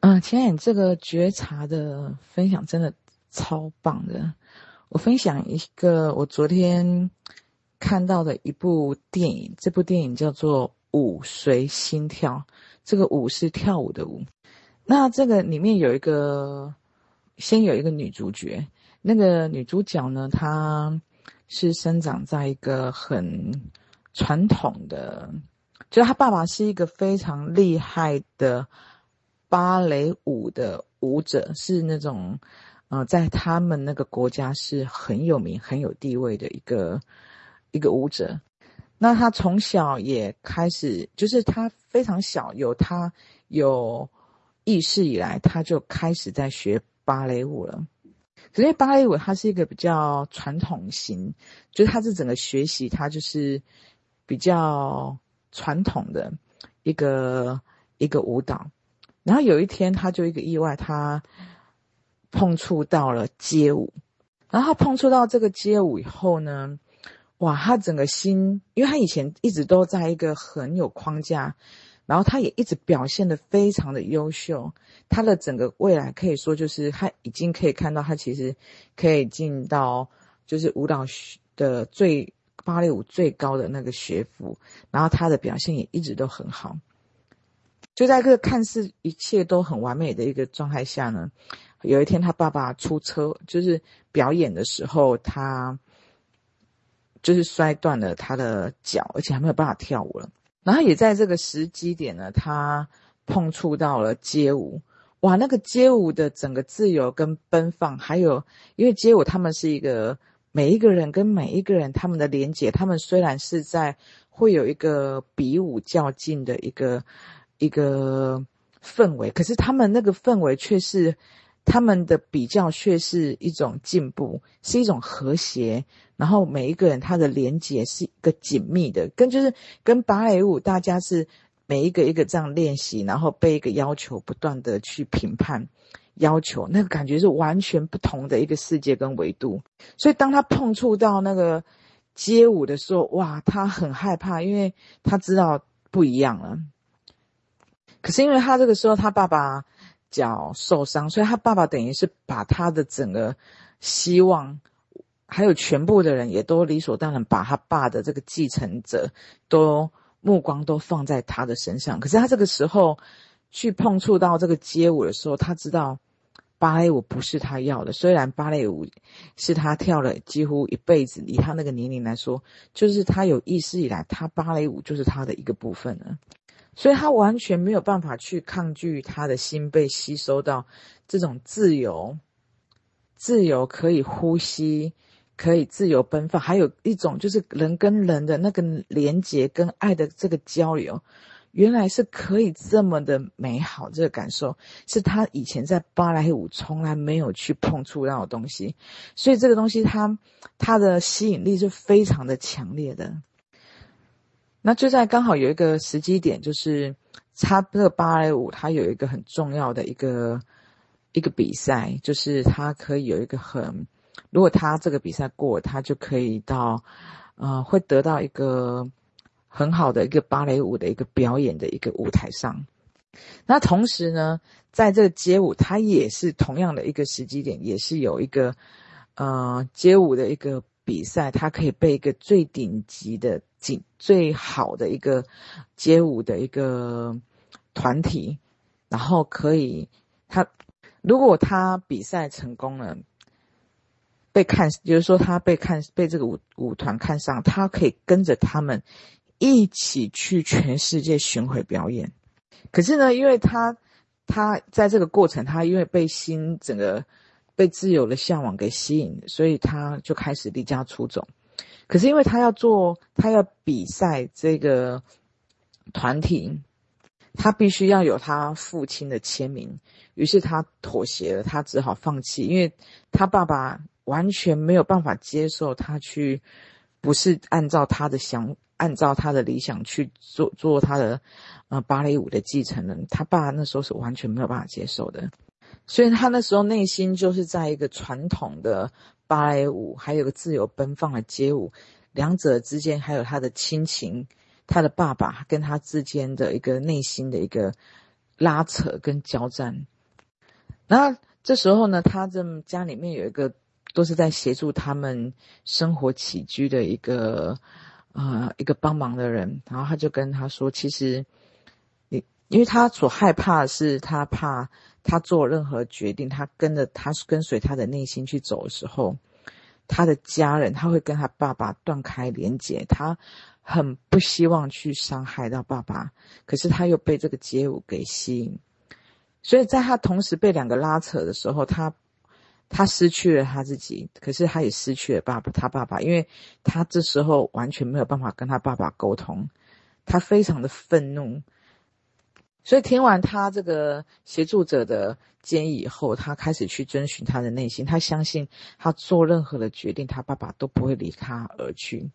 嗯、呃，前眼这个觉察的分享真的超棒的。我分享一个我昨天看到的一部电影，这部电影叫做《舞随心跳》，这个舞是跳舞的舞。那这个里面有一个，先有一个女主角，那个女主角呢，她是生长在一个很传统的，就她爸爸是一个非常厉害的。芭蕾舞的舞者是那种，呃，在他们那个国家是很有名、很有地位的一个一个舞者。那他从小也开始，就是他非常小，有他有意识以来，他就开始在学芭蕾舞了。可是芭蕾舞它是一个比较传统型，就是他是整个学习，他就是比较传统的一个一个舞蹈。然后有一天，他就一个意外，他碰触到了街舞。然后他碰触到这个街舞以后呢，哇，他整个心，因为他以前一直都在一个很有框架，然后他也一直表现的非常的优秀。他的整个未来可以说就是他已经可以看到，他其实可以进到就是舞蹈的最芭蕾舞最高的那个学府，然后他的表现也一直都很好。就在这个看似一切都很完美的一个状态下呢，有一天他爸爸出车，就是表演的时候，他就是摔断了他的脚，而且还没有办法跳舞了。然后也在这个时机点呢，他碰触到了街舞。哇，那个街舞的整个自由跟奔放，还有因为街舞他们是一个每一个人跟每一个人他们的连接，他们虽然是在会有一个比武较劲的一个。一个氛围，可是他们那个氛围却是他们的比较，却是一种进步，是一种和谐。然后每一个人他的连结是一个紧密的，跟就是跟芭蕾舞，大家是每一个一个这样练习，然后被一个要求不断的去评判，要求那个感觉是完全不同的一个世界跟维度。所以当他碰触到那个街舞的时候，哇，他很害怕，因为他知道不一样了。可是因为他这个时候他爸爸脚受伤，所以他爸爸等于是把他的整个希望，还有全部的人也都理所当然把他爸的这个继承者都目光都放在他的身上。可是他这个时候去碰触到这个街舞的时候，他知道芭蕾舞不是他要的。虽然芭蕾舞是他跳了几乎一辈子，以他那个年龄来说，就是他有意识以来，他芭蕾舞就是他的一个部分了。所以他完全没有办法去抗拒他的心被吸收到这种自由、自由可以呼吸、可以自由奔放，还有一种就是人跟人的那个连结跟爱的这个交流，原来是可以这么的美好。这个感受是他以前在芭蕾舞从来没有去碰触到的东西，所以这个东西它它的吸引力是非常的强烈的。那就在刚好有一个时机点，就是他这个芭蕾舞，它有一个很重要的一个一个比赛，就是他可以有一个很，如果他这个比赛过，他就可以到，呃，会得到一个很好的一个芭蕾舞的一个表演的一个舞台上。那同时呢，在这个街舞，它也是同样的一个时机点，也是有一个，呃，街舞的一个。比赛，他可以被一个最顶级的、最最好的一个街舞的一个团体，然后可以他如果他比赛成功了，被看，就是说他被看被这个舞舞团看上，他可以跟着他们一起去全世界巡回表演。可是呢，因为他他在这个过程，他因为被新整个。被自由的向往给吸引，所以他就开始离家出走。可是因为他要做，他要比赛这个团体，他必须要有他父亲的签名。于是他妥协了，他只好放弃，因为他爸爸完全没有办法接受他去，不是按照他的想，按照他的理想去做做他的呃芭蕾舞的继承人。他爸那时候是完全没有办法接受的。所以他那时候内心就是在一个传统的芭蕾舞，还有个自由奔放的街舞，两者之间还有他的亲情，他的爸爸跟他之间的一个内心的一个拉扯跟交战。那这时候呢，他这家里面有一个都是在协助他们生活起居的一个呃一个帮忙的人，然后他就跟他说，其实因为他所害怕的是他怕他做任何决定，他跟着他跟随他的内心去走的时候，他的家人他会跟他爸爸断开连结，他很不希望去伤害到爸爸，可是他又被这个街舞给吸引。所以在他同时被两个拉扯的时候，他他失去了他自己，可是他也失去了爸爸，他爸爸，因为他这时候完全没有办法跟他爸爸沟通，他非常的愤怒。所以听完他这个协助者的建议以后，他开始去遵循他的内心，他相信他做任何的决定，他爸爸都不会离他而去。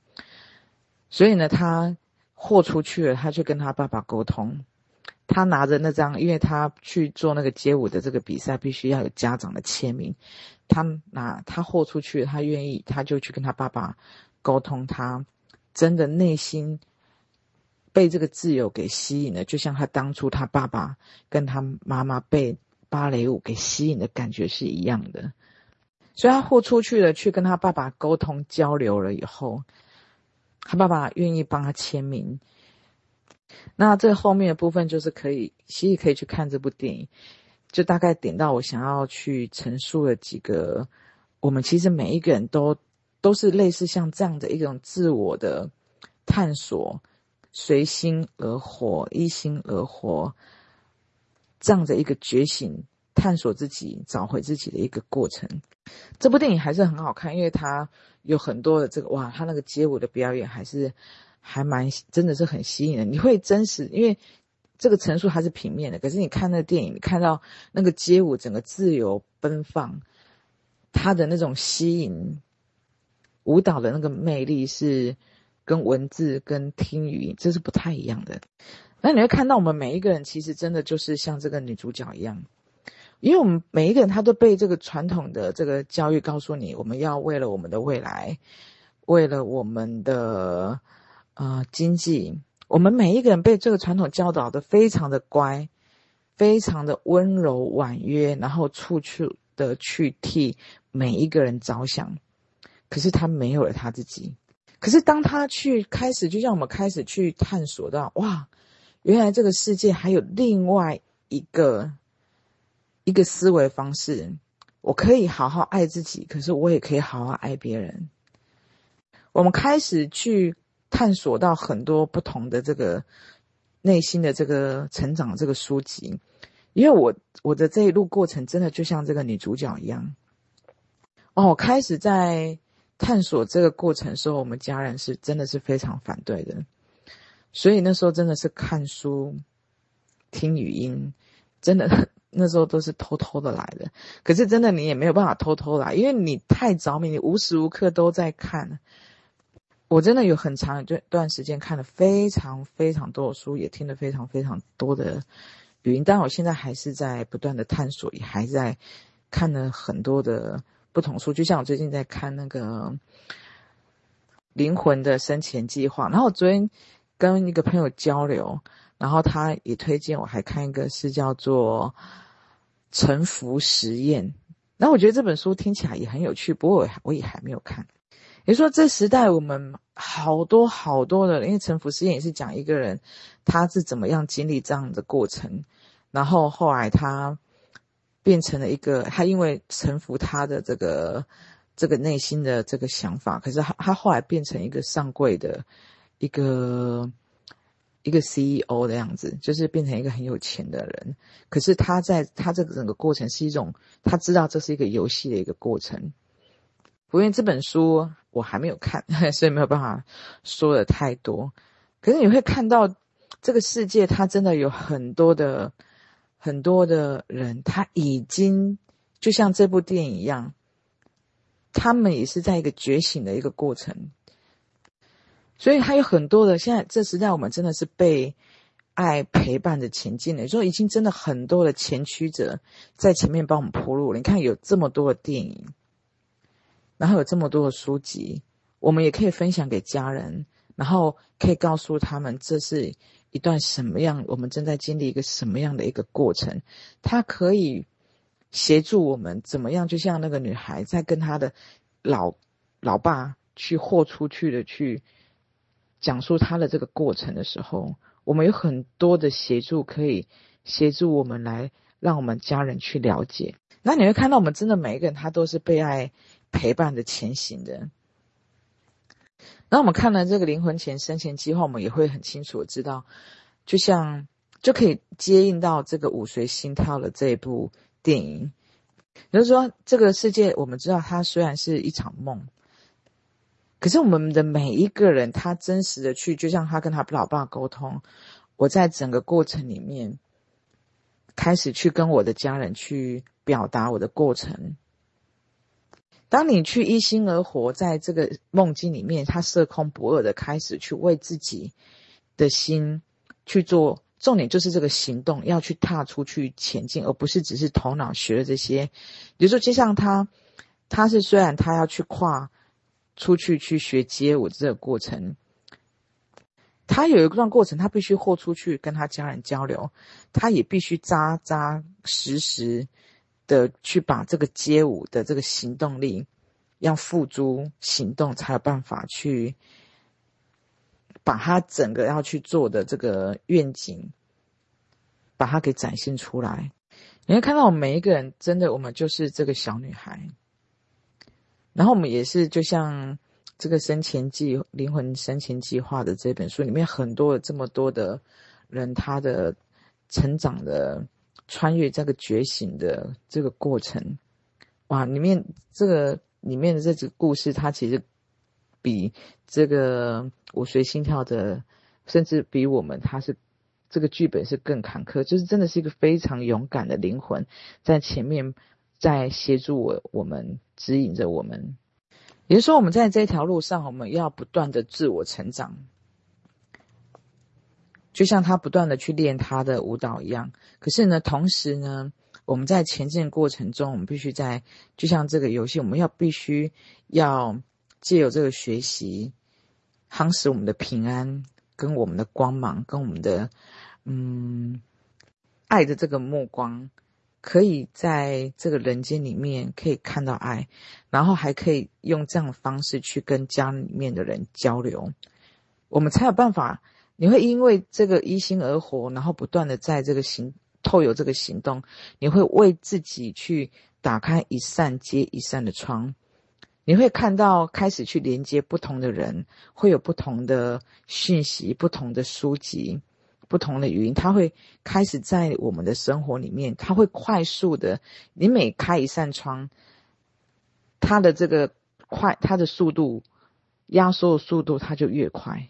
所以呢，他豁出去了，他去跟他爸爸沟通。他拿着那张，因为他去做那个街舞的这个比赛，必须要有家长的签名。他拿他豁出去，他愿意，他就去跟他爸爸沟通。他真的内心被这个自由给吸引了，就像他当初他爸爸跟他妈妈被芭蕾舞给吸引的感觉是一样的。所以他豁出去了，去跟他爸爸沟通交流了以后，他爸爸愿意帮他签名。那这后面的部分就是可以，其实可以去看这部电影，就大概点到我想要去陈述的几个，我们其实每一个人都都是类似像这样的一种自我的探索，随心而活，依心而活，这样的一个觉醒、探索自己、找回自己的一个过程。这部电影还是很好看，因为它有很多的这个哇，它那个街舞的表演还是。还蛮真的是很吸引人，你会真实，因为这个陈述还是平面的，可是你看那个电影，你看到那个街舞整个自由奔放，它的那种吸引，舞蹈的那个魅力是跟文字跟听语音这是不太一样的。那你会看到我们每一个人其实真的就是像这个女主角一样，因为我们每一个人他都被这个传统的这个教育告诉你，我们要为了我们的未来，为了我们的。呃，经济，我们每一个人被这个传统教导的非常的乖，非常的温柔婉约，然后处处的去替每一个人着想。可是他没有了他自己。可是当他去开始，就像我们开始去探索到，哇，原来这个世界还有另外一个一个思维方式，我可以好好爱自己，可是我也可以好好爱别人。我们开始去。探索到很多不同的这个内心的这个成长这个书籍，因为我我的这一路过程真的就像这个女主角一样，哦，开始在探索这个过程时候，我们家人是真的是非常反对的，所以那时候真的是看书、听语音，真的那时候都是偷偷的来的。可是真的你也没有办法偷偷来，因为你太着迷，你无时无刻都在看。我真的有很长一段段时间看了非常非常多的书，也听了非常非常多的语音。但我现在还是在不断的探索，也还在看了很多的不同书。就像我最近在看那个《灵魂的生前计划》，然后我昨天跟一个朋友交流，然后他也推荐我还看一个是叫做《臣服实验》。然后我觉得这本书听起来也很有趣，不过我也还没有看。也说，这时代我们好多好多的，因为臣服实验也是讲一个人他是怎么样经历这样的过程，然后后来他变成了一个，他因为臣服他的这个这个内心的这个想法，可是他他后来变成一个上柜的一个一个 CEO 的样子，就是变成一个很有钱的人。可是他在他这个整个过程是一种，他知道这是一个游戏的一个过程。因为这本书我还没有看，所以没有办法说的太多。可是你会看到，这个世界它真的有很多的很多的人，他已经就像这部电影一样，他们也是在一个觉醒的一个过程。所以还有很多的，现在这时代我们真的是被爱陪伴着前进的，所以已经真的很多的前驱者在前面帮我们铺路了。你看有这么多的电影。然后有这么多的书籍，我们也可以分享给家人，然后可以告诉他们，这是一段什么样，我们正在经历一个什么样的一个过程，他可以协助我们怎么样，就像那个女孩在跟她的老老爸去豁出去的去讲述她的这个过程的时候，我们有很多的协助可以协助我们来让我们家人去了解。那你会看到，我们真的每一个人他都是被爱陪伴的前行的。那我们看了这个灵魂前生前计划，我们也会很清楚的知道，就像就可以接应到这个五随心跳的这一部电影。也就是说，这个世界我们知道它虽然是一场梦，可是我们的每一个人，他真实的去，就像他跟他老爸沟通，我在整个过程里面，开始去跟我的家人去表达我的过程。当你去一心而活在这个梦境里面，他色空不二的开始去为自己的心去做，重点就是这个行动要去踏出去前进，而不是只是头脑学的这些。比如说，就像他，他是虽然他要去跨出去去学街舞这个过程，他有一段过程，他必须豁出去跟他家人交流，他也必须扎扎实实。的去把这个街舞的这个行动力要付诸行动，才有办法去把他整个要去做的这个愿景，把它给展现出来。你会看到我们每一个人，真的，我们就是这个小女孩。然后我们也是，就像这个生前计灵魂生前计划的这本书里面，很多这么多的人，他的成长的。穿越这个觉醒的这个过程，哇！里面这个里面的这个故事，它其实比这个我随心跳的，甚至比我们，它是这个剧本是更坎坷。就是真的是一个非常勇敢的灵魂，在前面在协助我，我们指引着我们。也就是说，我们在这条路上，我们要不断的自我成长。就像他不断的去练他的舞蹈一样，可是呢，同时呢，我们在前进过程中，我们必须在，就像这个游戏，我们要必须要借由这个学习，夯实我们的平安，跟我们的光芒，跟我们的嗯爱的这个目光，可以在这个人间里面可以看到爱，然后还可以用这样的方式去跟家里面的人交流，我们才有办法。你会因为这个一心而活，然后不断的在这个行透有这个行动，你会为自己去打开一扇接一扇的窗，你会看到开始去连接不同的人，会有不同的讯息、不同的书籍、不同的语音，它会开始在我们的生活里面，它会快速的，你每开一扇窗，它的这个快，它的速度，压缩的速度，它就越快。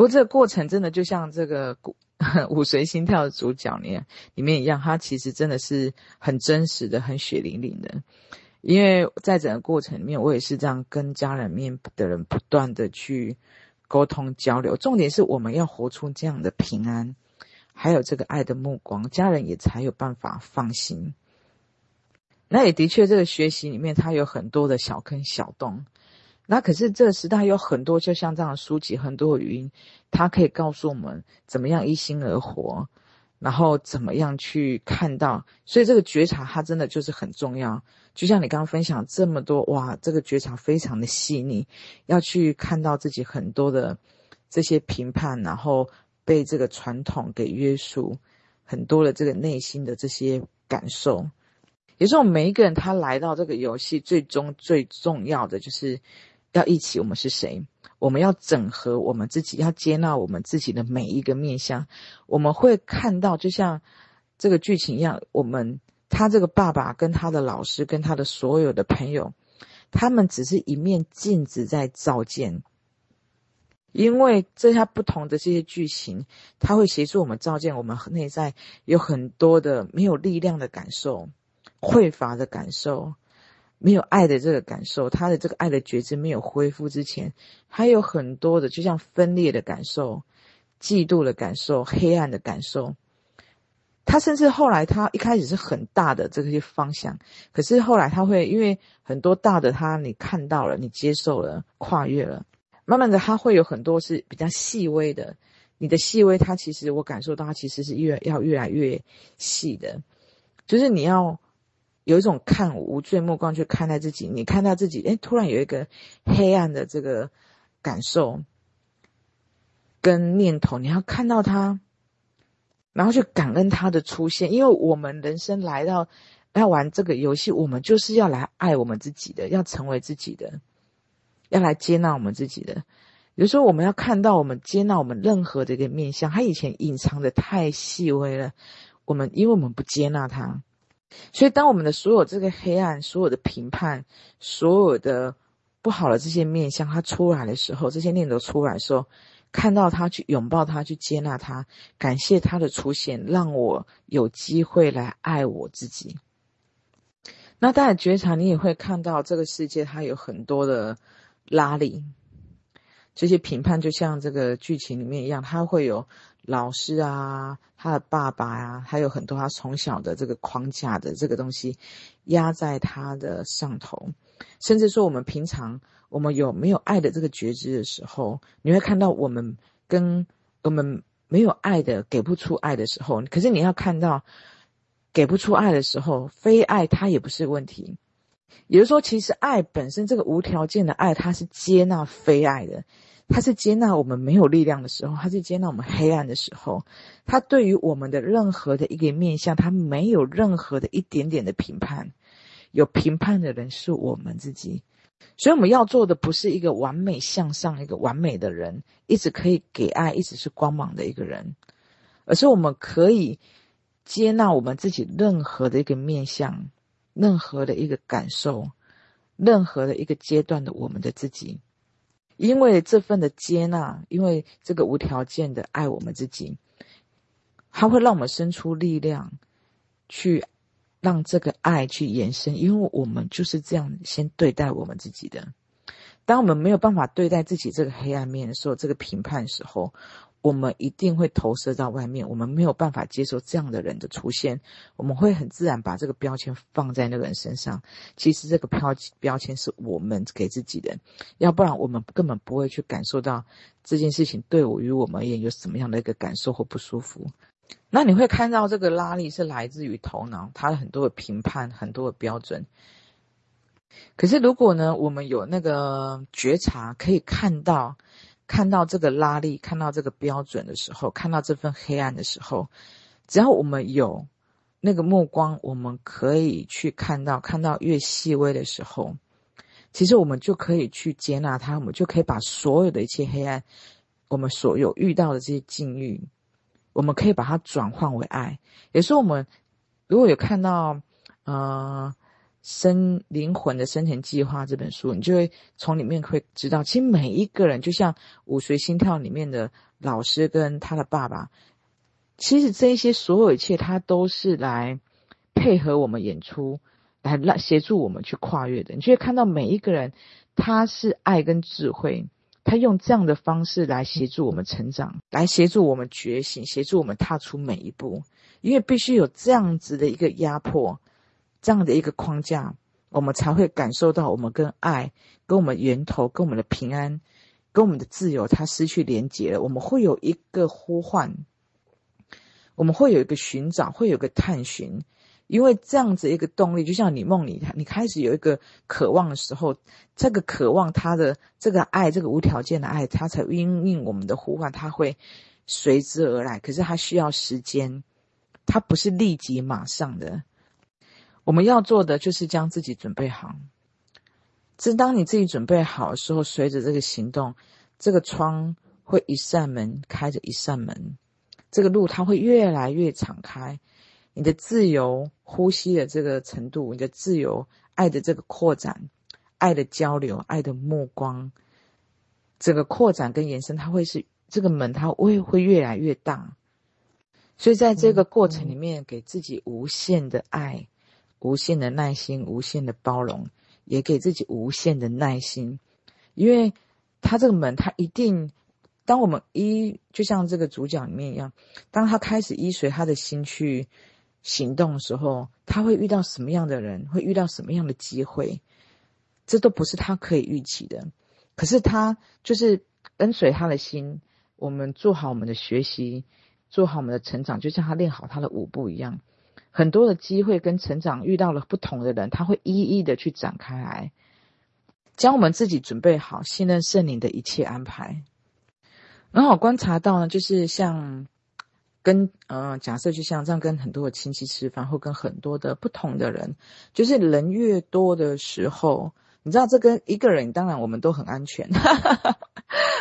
不过这个过程真的就像这个 五随心跳的主角里里面一样，它其实真的是很真实的、很血淋淋的。因为在整个过程里面，我也是这样跟家人面的人不断的去沟通交流。重点是我们要活出这样的平安，还有这个爱的目光，家人也才有办法放心。那也的确，这个学习里面它有很多的小坑小洞。那可是这个时代有很多，就像这样的书籍，很多语音，它可以告诉我们怎么样一心而活，然后怎么样去看到。所以这个觉察，它真的就是很重要。就像你刚刚分享这么多，哇，这个觉察非常的细腻，要去看到自己很多的这些评判，然后被这个传统给约束，很多的这个内心的这些感受。也是我们每一个人，他来到这个游戏，最终最重要的就是。要一起，我们是谁？我们要整合我们自己，要接纳我们自己的每一个面向。我们会看到，就像这个剧情一样，我们他这个爸爸跟他的老师跟他的所有的朋友，他们只是一面镜子在照见。因为这些不同的这些剧情，他会协助我们照见我们内在有很多的没有力量的感受、匮乏的感受。没有爱的这个感受，他的这个爱的觉知没有恢复之前，还有很多的，就像分裂的感受、嫉妒的感受、黑暗的感受。他甚至后来，他一开始是很大的这些方向，可是后来他会因为很多大的他你看到了，你接受了，跨越了，慢慢的他会有很多是比较细微的，你的细微，它其实我感受到，它其实是越要越来越细的，就是你要有一种看无罪目光去看待自己。你看到自己，哎，突然有一个黑暗的这个感受跟念头，你要看到它，然后去感恩它的出现，因为我们人生来到要玩这个游戏，我们就是要来爱我们自己的，要成为自己的。要来接纳我们自己的，有时候我们要看到我们接纳我们任何的一个面向，他以前隐藏的太细微了，我们因为我们不接纳他，所以当我们的所有这个黑暗、所有的评判、所有的不好的这些面向，它出来的时候，这些念头出来的时候，看到它，去拥抱它，去接纳它，感谢它的出现，让我有机会来爱我自己。那当然觉察，你也会看到这个世界，它有很多的。拉力，这些评判就像这个剧情里面一样，它会有老师啊，他的爸爸啊，还有很多他从小的这个框架的这个东西压在他的上头，甚至说我们平常我们有没有爱的这个觉知的时候，你会看到我们跟我们没有爱的给不出爱的时候，可是你要看到给不出爱的时候，非爱它也不是问题。也就是说，其实爱本身这个无条件的爱，它是接纳非爱的，他是接纳我们没有力量的时候，他是接纳我们黑暗的时候，他对于我们的任何的一个面向，他没有任何的一点点的评判。有评判的人是我们自己，所以我们要做的不是一个完美向上、一个完美的人，一直可以给爱，一直是光芒的一个人，而是我们可以接纳我们自己任何的一个面向。任何的一个感受，任何的一个阶段的我们的自己，因为这份的接纳，因为这个无条件的爱我们自己，它会让我们生出力量，去让这个爱去延伸。因为我们就是这样先对待我们自己的。当我们没有办法对待自己这个黑暗面的时候，这个评判的时候。我们一定会投射到外面，我们没有办法接受这样的人的出现，我们会很自然把这个标签放在那个人身上。其实这个标标签是我们给自己的，要不然我们根本不会去感受到这件事情对我与我们而言有什么样的一个感受或不舒服。那你会看到这个拉力是来自于头脑，它很多的评判，很多的标准。可是如果呢，我们有那个觉察，可以看到。看到这个拉力，看到这个标准的时候，看到这份黑暗的时候，只要我们有那个目光，我们可以去看到，看到越细微的时候，其实我们就可以去接纳它，我们就可以把所有的一切黑暗，我们所有遇到的这些境遇，我们可以把它转换为爱。也是我们如果有看到，呃。生灵魂的生前计划这本书，你就会从里面会知道，其实每一个人就像五随心跳里面的老师跟他的爸爸，其实这一些所有一切，他都是来配合我们演出，来来协助我们去跨越的。你就会看到每一个人，他是爱跟智慧，他用这样的方式来协助我们成长，来协助我们觉醒，协助我们踏出每一步，因为必须有这样子的一个压迫。这样的一个框架，我们才会感受到我们跟爱、跟我们源头、跟我们的平安、跟我们的自由，它失去连结了。我们会有一个呼唤，我们会有一个寻找，会有一个探寻，因为这样子一个动力，就像你梦里，你开始有一个渴望的时候，这个渴望，它的这个爱，这个无条件的爱，它才因应我们的呼唤，它会随之而来。可是它需要时间，它不是立即马上的。我们要做的就是将自己准备好。正当你自己准备好的时候，随着这个行动，这个窗会一扇门开着一扇门，这个路它会越来越敞开。你的自由呼吸的这个程度，你的自由爱的这个扩展，爱的交流，爱的目光，这个扩展跟延伸，它会是这个门，它会会越来越大。所以在这个过程里面，给自己无限的爱。无限的耐心，无限的包容，也给自己无限的耐心，因为他这个门，他一定，当我们依，就像这个主角里面一样，当他开始依随他的心去行动的时候，他会遇到什么样的人，会遇到什么样的机会，这都不是他可以预期的。可是他就是跟随他的心，我们做好我们的学习，做好我们的成长，就像他练好他的舞步一样，很多的机会跟成长遇到了不同的人，他会一一的去展开来，将我们自己准备好，信任圣灵的一切安排。然后我观察到呢，就是像。跟呃，假设就像这样，跟很多的亲戚吃饭，或跟很多的不同的人，就是人越多的时候，你知道，这跟一个人，当然我们都很安全，哈哈哈，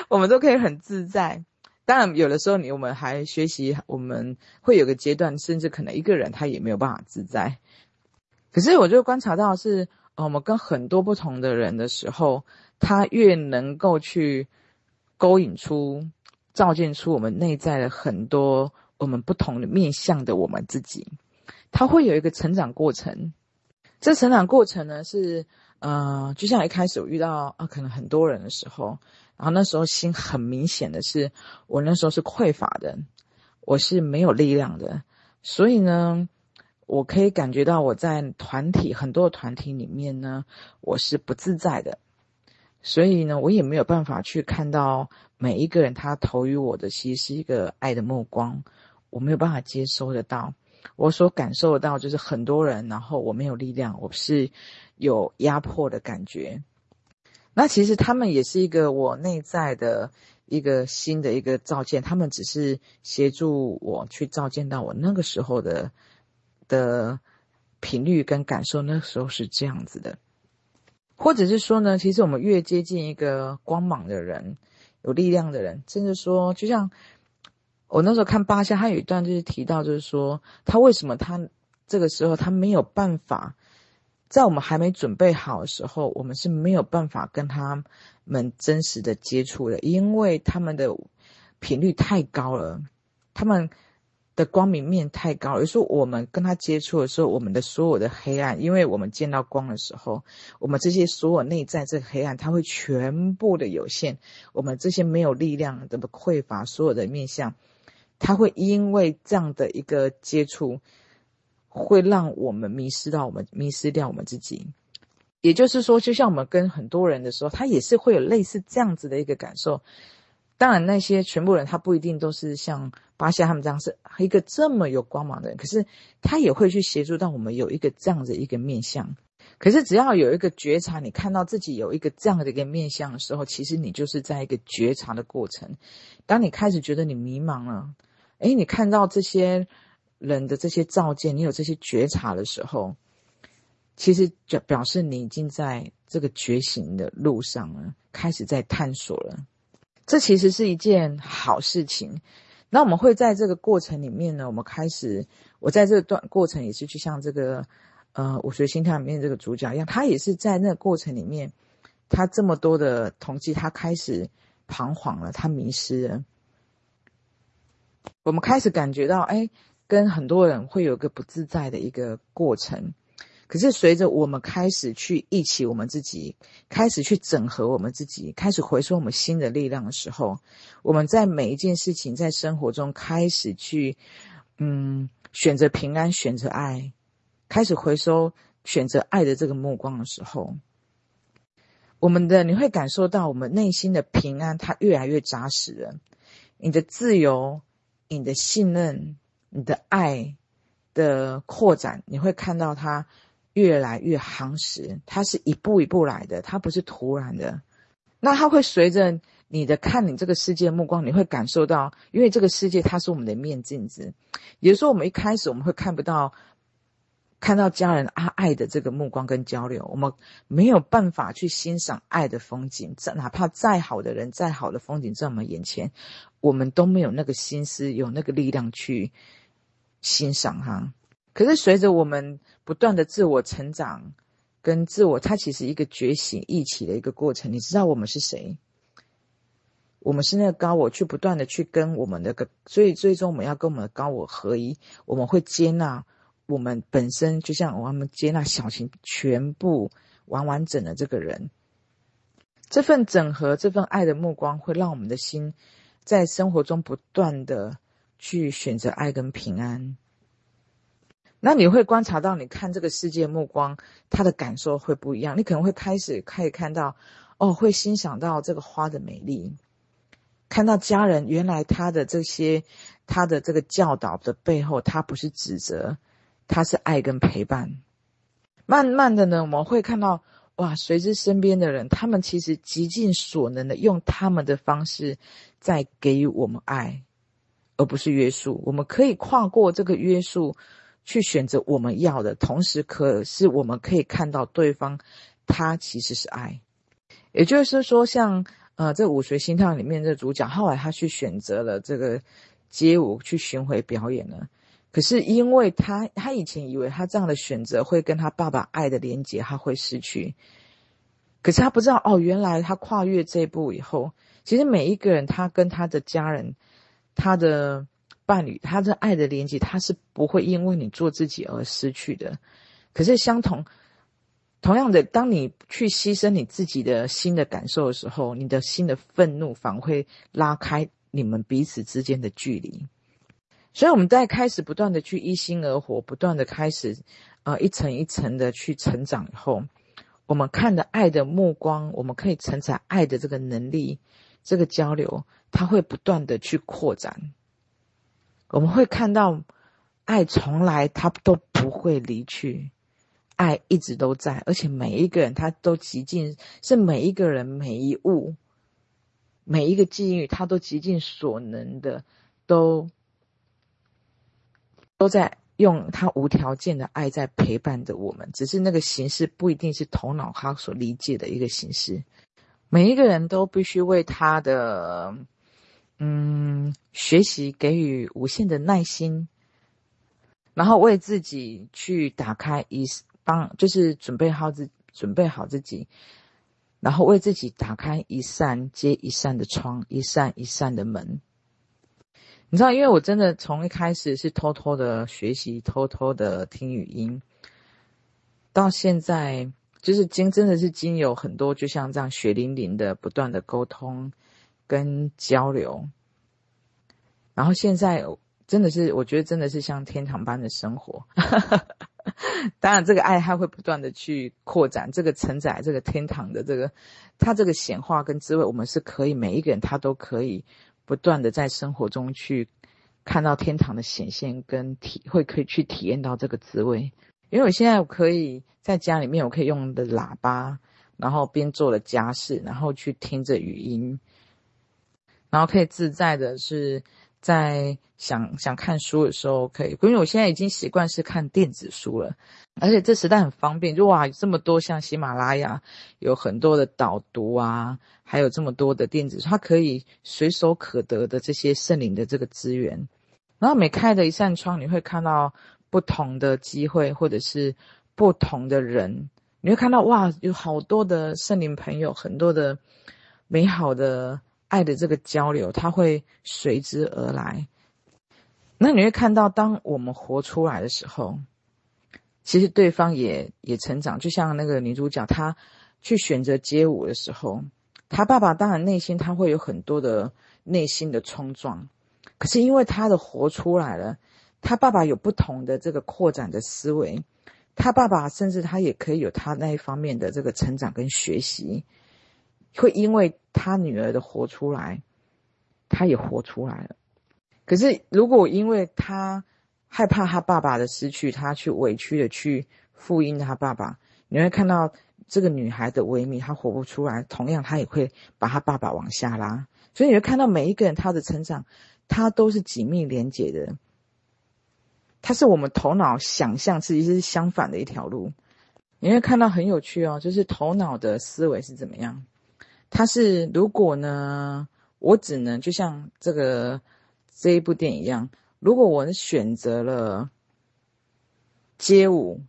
我们都可以很自在。当然，有的时候你我们还学习，我们会有个阶段，甚至可能一个人他也没有办法自在。可是，我就观察到是，我们跟很多不同的人的时候，他越能够去勾引出、照见出我们内在的很多。我们不同的面向的我们自己，他会有一个成长过程。这成长过程呢，是呃，就像一开始我遇到啊，可能很多人的时候，然后那时候心很明显的是，我那时候是匮乏的，我是没有力量的，所以呢，我可以感觉到我在团体很多的团体里面呢，我是不自在的，所以呢，我也没有办法去看到每一个人他投于我的其实是一个爱的目光。我没有办法接收得到，我所感受得到就是很多人，然后我没有力量，我是有压迫的感觉。那其实他们也是一个我内在的一个新的一个照见，他们只是协助我去照见到我那个时候的的频率跟感受，那个时候是这样子的，或者是说呢，其实我们越接近一个光芒的人，有力量的人，甚至说就像。我那时候看巴夏，他有一段就是提到，就是说他为什么他这个时候他没有办法，在我们还没准备好的时候，我们是没有办法跟他们真实的接触的，因为他们的频率太高了，他们的光明面太高。有时候我们跟他接触的时候，我们的所有的黑暗，因为我们见到光的时候，我们这些所有内在这个黑暗，它会全部的有限。我们这些没有力量的匮乏，所有的面向。它会因为这样的一个接触，会让我们迷失到我们迷失掉我们自己。也就是说，就像我们跟很多人的时候，他也是会有类似这样子的一个感受。当然，那些全部人他不一定都是像巴夏他们这样是一个这么有光芒的人，可是他也会去协助到我们有一个这样的一个面相。可是只要有一个觉察，你看到自己有一个这样的一个面相的时候，其实你就是在一个觉察的过程。当你开始觉得你迷茫了。诶，你看到这些人的这些照见，你有这些觉察的时候，其实就表示你已经在这个觉醒的路上了，开始在探索了。这其实是一件好事情。那我们会在这个过程里面呢，我们开始，我在这段过程也是去像这个呃五学心态里面这个主角一样，他也是在那个过程里面，他这么多的统计，他开始彷徨了，他迷失了。我们开始感觉到，哎，跟很多人会有一个不自在的一个过程。可是随着我们开始去忆起我们自己，开始去整合我们自己，开始回收我们新的力量的时候，我们在每一件事情在生活中开始去，嗯，选择平安，选择爱，开始回收选择爱的这个目光的时候，我们的你会感受到我们内心的平安，它越来越扎实了，你的自由。你的信任，你的爱的扩展，你会看到它越来越夯实。它是一步一步来的，它不是突然的。那它会随着你的看你这个世界目光，你会感受到，因为这个世界它是我们的面镜子。也就是说，我们一开始我们会看不到。看到家人啊爱的这个目光跟交流，我们没有办法去欣赏爱的风景。这哪怕再好的人，再好的风景在我们眼前，我们都没有那个心思，有那个力量去欣赏哈。可是随着我们不断的自我成长跟自我，它其实一个觉醒一起的一个过程。你知道我们是谁？我们是那个高我，去不断的去跟我们那个，所以最终我们要跟我们的高我合一，我们会接纳。我们本身就像我们接纳小晴全部完完整的这个人，这份整合、这份爱的目光，会让我们的心在生活中不断的去选择爱跟平安。那你会观察到，你看这个世界目光，他的感受会不一样。你可能会开始可以看到，哦，会欣赏到这个花的美丽，看到家人原来他的这些，他的这个教导的背后，他不是指责，他是爱跟陪伴。慢慢的呢，我们会看到，哇，随之身边的人，他们其实极尽所能的用他们的方式在给予我们爱，而不是约束。我们可以跨过这个约束，去选择我们要的，同时可是我们可以看到对方，他其实是爱。也就是说，像呃，这舞随心跳里面的主角，后来他去选择了这个街舞去巡回表演了。可是因为他，他以前以为他这样的选择会跟他爸爸爱的连结，他会失去。可是他不知道哦，原来他跨越这一步以后，其实每一个人他跟他的家人、他的伴侣、他的爱的连接，他是不会因为你做自己而失去的。可是相同。同样的，当你去牺牲你自己的心的感受的时候，你的心的愤怒反而会拉开你们彼此之间的距离。所以我们在开始不断的去一心而活，不断的开始，呃，一层一层的去成长以后，我们看的爱的目光，我们可以承载爱的这个能力，这个交流，它会不断的去扩展。我们会看到，爱从来它都不会离去。爱一直都在，而且每一个人他都极尽，是每一个人每一物，每一个际遇，他都极尽所能的，都都在用他无条件的爱在陪伴着我们。只是那个形式不一定是头脑他所理解的一个形式。每一个人都必须为他的嗯学习给予无限的耐心，然后为自己去打开一。帮就是准备好自准备好自己，然后为自己打开一扇接一扇的窗，一扇一扇的门。你知道，因为我真的从一开始是偷偷的学习，偷偷的听语音，到现在就是经真的是经有很多，就像这样血淋淋的不断的沟通跟交流，然后现在真的是我觉得真的是像天堂般的生活。当然，这个爱它会不断的去扩展，这个承载这个天堂的这个，它这个显化跟滋味，我们是可以每一个人他都可以不断的在生活中去看到天堂的显现跟体会，可以去体验到这个滋味。因为我现在我可以在家里面，我可以用的喇叭，然后边做了家事，然后去听着语音，然后可以自在的是。在想想看书的时候，可以，因为我现在已经习惯是看电子书了，而且这时代很方便，就哇，这么多像喜马拉雅有很多的导读啊，还有这么多的电子书，它可以随手可得的这些圣灵的这个资源。然后每开的一扇窗，你会看到不同的机会，或者是不同的人，你会看到哇，有好多的圣灵朋友，很多的美好的。爱的这个交流，它会随之而来。那你会看到，当我们活出来的时候，其实对方也也成长。就像那个女主角，她去选择街舞的时候，她爸爸当然内心他会有很多的内心的冲撞，可是因为她的活出来了，她爸爸有不同的这个扩展的思维，她爸爸甚至他也可以有他那一方面的这个成长跟学习。会因为他女儿的活出来，他也活出来了。可是如果因为他害怕他爸爸的失去，他去委屈的去复印他爸爸，你会看到这个女孩的萎靡，她活不出来。同样，她也会把她爸爸往下拉。所以你会看到每一个人他的成长，他都是紧密连结的。他是我们头脑想象自己是相反的一条路。你会看到很有趣哦，就是头脑的思维是怎么样。他是如果呢，我只能就像这个这一部电影一样，如果我选择了街舞，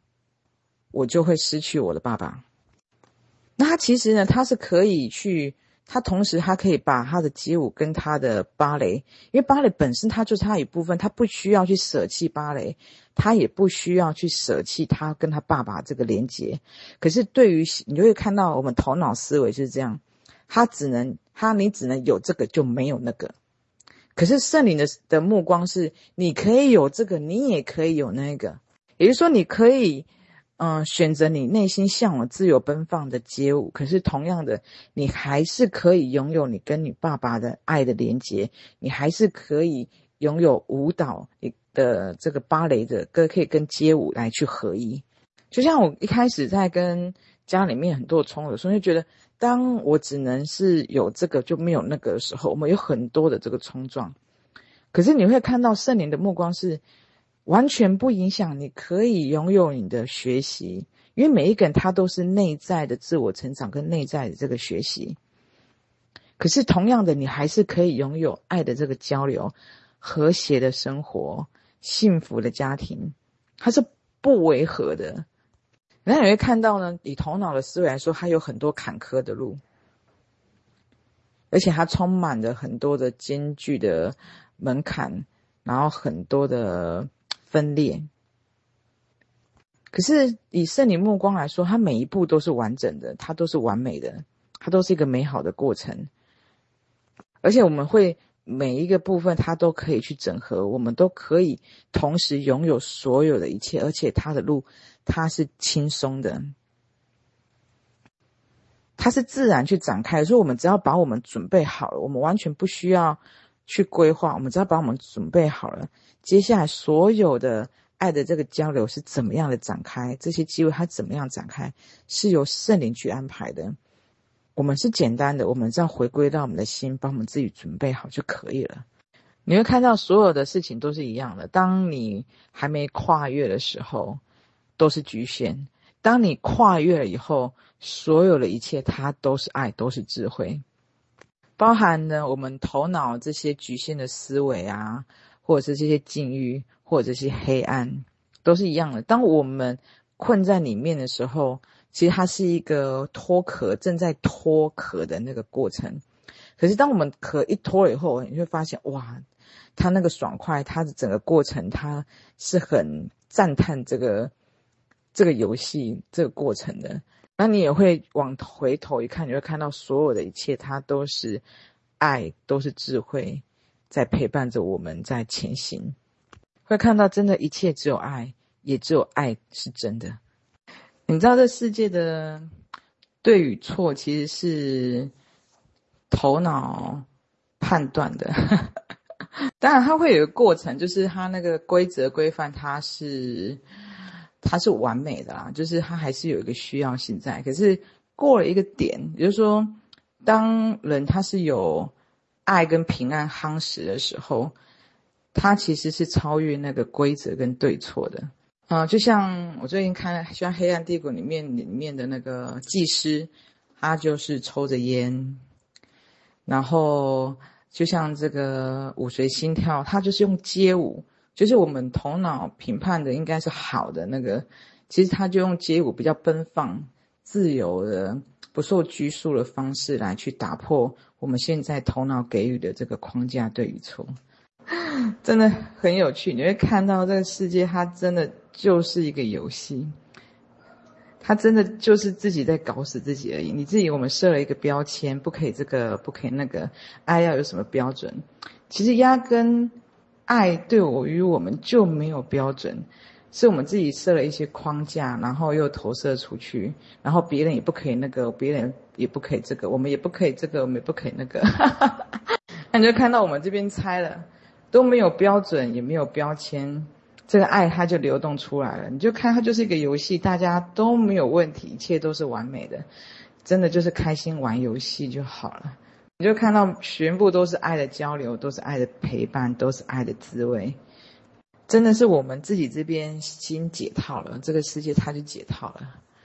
我就会失去我的爸爸。那他其实呢，他是可以去，他同时他可以把他的街舞跟他的芭蕾，因为芭蕾本身它就是他一部分，他不需要去舍弃芭蕾，他也不需要去舍弃他跟他爸爸这个连接。可是对于你就会看到，我们头脑思维就是这样。他只能，他你只能有这个，就没有那个。可是圣灵的的目光是，你可以有这个，你也可以有那个。也就是说，你可以，嗯，选择你内心向往自由奔放的街舞。可是同样的，你还是可以拥有你跟你爸爸的爱的连接，你还是可以拥有舞蹈你的这个芭蕾的歌，可以跟街舞来去合一。就像我一开始在跟家里面很多冲突的时候，就觉得当我只能是有这个就没有那个的时候，我们有很多的这个冲撞。可是你会看到圣灵的目光是。完全不影响，你可以拥有你的学习，因为每一个人他都是内在的自我成长跟内在的这个学习。可是同样的，你还是可以拥有爱的这个交流、和谐的生活、幸福的家庭，它是不违和的。然后你会看到呢，以头脑的思维来说，它有很多坎坷的路，而且它充满着很多的艰巨的门槛，然后很多的。分裂，可是以圣灵目光来说，它每一步都是完整的，它都是完美的，它都是一个美好的过程。而且我们会每一个部分，它都可以去整合，我们都可以同时拥有所有的一切，而且它的路它是轻松的，它是自然去展开。所以，我们只要把我们准备好了，我们完全不需要。去规划，我们只要把我们准备好了，接下来所有的爱的这个交流是怎么样的展开，这些机会它怎么样展开，是由圣灵去安排的。我们是简单的，我们只要回归到我们的心，把我们自己准备好就可以了。你会看到所有的事情都是一样的。当你还没跨越的时候，都是局限；当你跨越了以后，所有的一切它都是爱，都是智慧。包含了我们头脑这些局限的思维啊，或者是这些境遇，或者是黑暗，都是一样的。当我们困在里面的时候，其实它是一个脱壳，正在脱壳的那个过程。可是当我们壳一脱了以后，你会发现，哇，它那个爽快，它的整个过程，它是很赞叹这个这个游戏这个过程的。那你也会往回头一看，你会看到所有的一切，它都是爱，都是智慧，在陪伴着我们在前行。会看到真的，一切只有爱，也只有爱是真的。你知道，这世界的对与错，其实是头脑判断的。当然，它会有一个过程，就是它那个规则规范，它是。它是完美的啦，就是它还是有一个需要性在。可是过了一个点，也就是说，当人他是有爱跟平安夯实的时候，他其实是超越那个规则跟对错的。啊、就像我最近看，像《黑暗帝国》里面里面的那个祭司，他就是抽着烟，然后就像这个舞随心跳，他就是用街舞。就是我们头脑评判的应该是好的那个，其实他就用街舞比较奔放、自由的、不受拘束的方式来去打破我们现在头脑给予的这个框架对与错，真的很有趣。你会看到这个世界，它真的就是一个游戏，它真的就是自己在搞死自己而已。你自己我们设了一个标签，不可以这个，不可以那个，爱要有什么标准？其实压根。爱对我与我们就没有标准，是我们自己设了一些框架，然后又投射出去，然后别人也不可以那个，别人也不可以这个，我们也不可以这个，我们也不可以那个。那你就看到我们这边拆了，都没有标准，也没有标签，这个爱它就流动出来了。你就看它就是一个游戏，大家都没有问题，一切都是完美的，真的就是开心玩游戏就好了。你就看到全部都是爱的交流，都是爱的陪伴，都是爱的滋味。真的是我们自己这边心解套了，这个世界它就解套了。